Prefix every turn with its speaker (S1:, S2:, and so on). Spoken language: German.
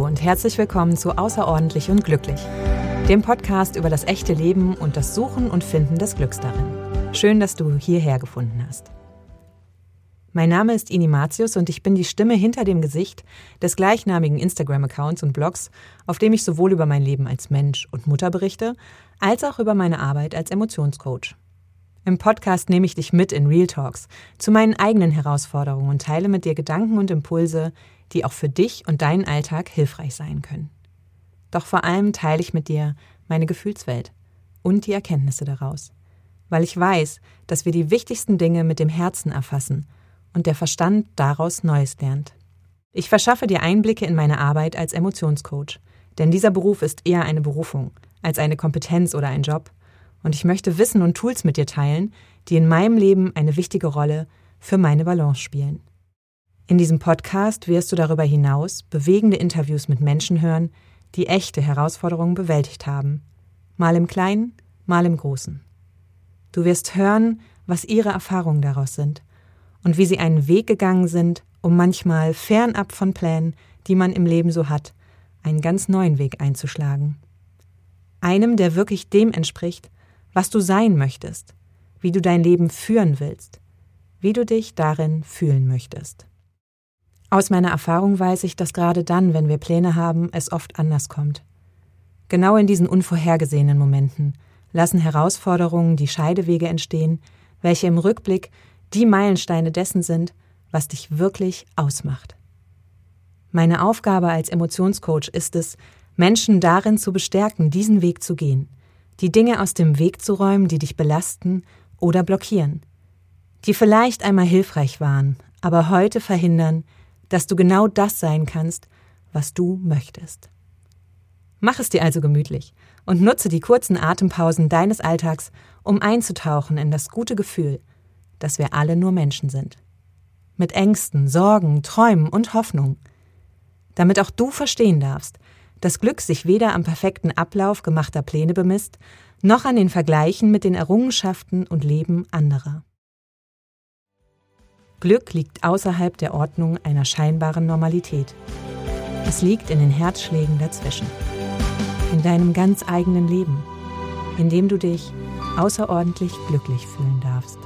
S1: und herzlich willkommen zu Außerordentlich und Glücklich, dem Podcast über das echte Leben und das Suchen und Finden des Glücks darin. Schön, dass du hierher gefunden hast. Mein Name ist Inimatius und ich bin die Stimme hinter dem Gesicht des gleichnamigen Instagram-Accounts und Blogs, auf dem ich sowohl über mein Leben als Mensch und Mutter berichte, als auch über meine Arbeit als Emotionscoach. Im Podcast nehme ich dich mit in Real Talks zu meinen eigenen Herausforderungen und teile mit dir Gedanken und Impulse, die auch für dich und deinen Alltag hilfreich sein können. Doch vor allem teile ich mit dir meine Gefühlswelt und die Erkenntnisse daraus, weil ich weiß, dass wir die wichtigsten Dinge mit dem Herzen erfassen und der Verstand daraus Neues lernt. Ich verschaffe dir Einblicke in meine Arbeit als Emotionscoach, denn dieser Beruf ist eher eine Berufung als eine Kompetenz oder ein Job, und ich möchte Wissen und Tools mit dir teilen, die in meinem Leben eine wichtige Rolle für meine Balance spielen. In diesem Podcast wirst du darüber hinaus bewegende Interviews mit Menschen hören, die echte Herausforderungen bewältigt haben, mal im Kleinen, mal im Großen. Du wirst hören, was ihre Erfahrungen daraus sind und wie sie einen Weg gegangen sind, um manchmal fernab von Plänen, die man im Leben so hat, einen ganz neuen Weg einzuschlagen. Einem, der wirklich dem entspricht, was du sein möchtest, wie du dein Leben führen willst, wie du dich darin fühlen möchtest. Aus meiner Erfahrung weiß ich, dass gerade dann, wenn wir Pläne haben, es oft anders kommt. Genau in diesen unvorhergesehenen Momenten lassen Herausforderungen die Scheidewege entstehen, welche im Rückblick die Meilensteine dessen sind, was dich wirklich ausmacht. Meine Aufgabe als Emotionscoach ist es, Menschen darin zu bestärken, diesen Weg zu gehen, die Dinge aus dem Weg zu räumen, die dich belasten oder blockieren, die vielleicht einmal hilfreich waren, aber heute verhindern, dass du genau das sein kannst, was du möchtest. Mach es dir also gemütlich und nutze die kurzen Atempausen deines Alltags, um einzutauchen in das gute Gefühl, dass wir alle nur Menschen sind. Mit Ängsten, Sorgen, Träumen und Hoffnung. Damit auch du verstehen darfst, dass Glück sich weder am perfekten Ablauf gemachter Pläne bemisst, noch an den Vergleichen mit den Errungenschaften und Leben anderer. Glück liegt außerhalb der Ordnung einer scheinbaren Normalität. Es liegt in den Herzschlägen dazwischen. In deinem ganz eigenen Leben, in dem du dich außerordentlich glücklich fühlen darfst.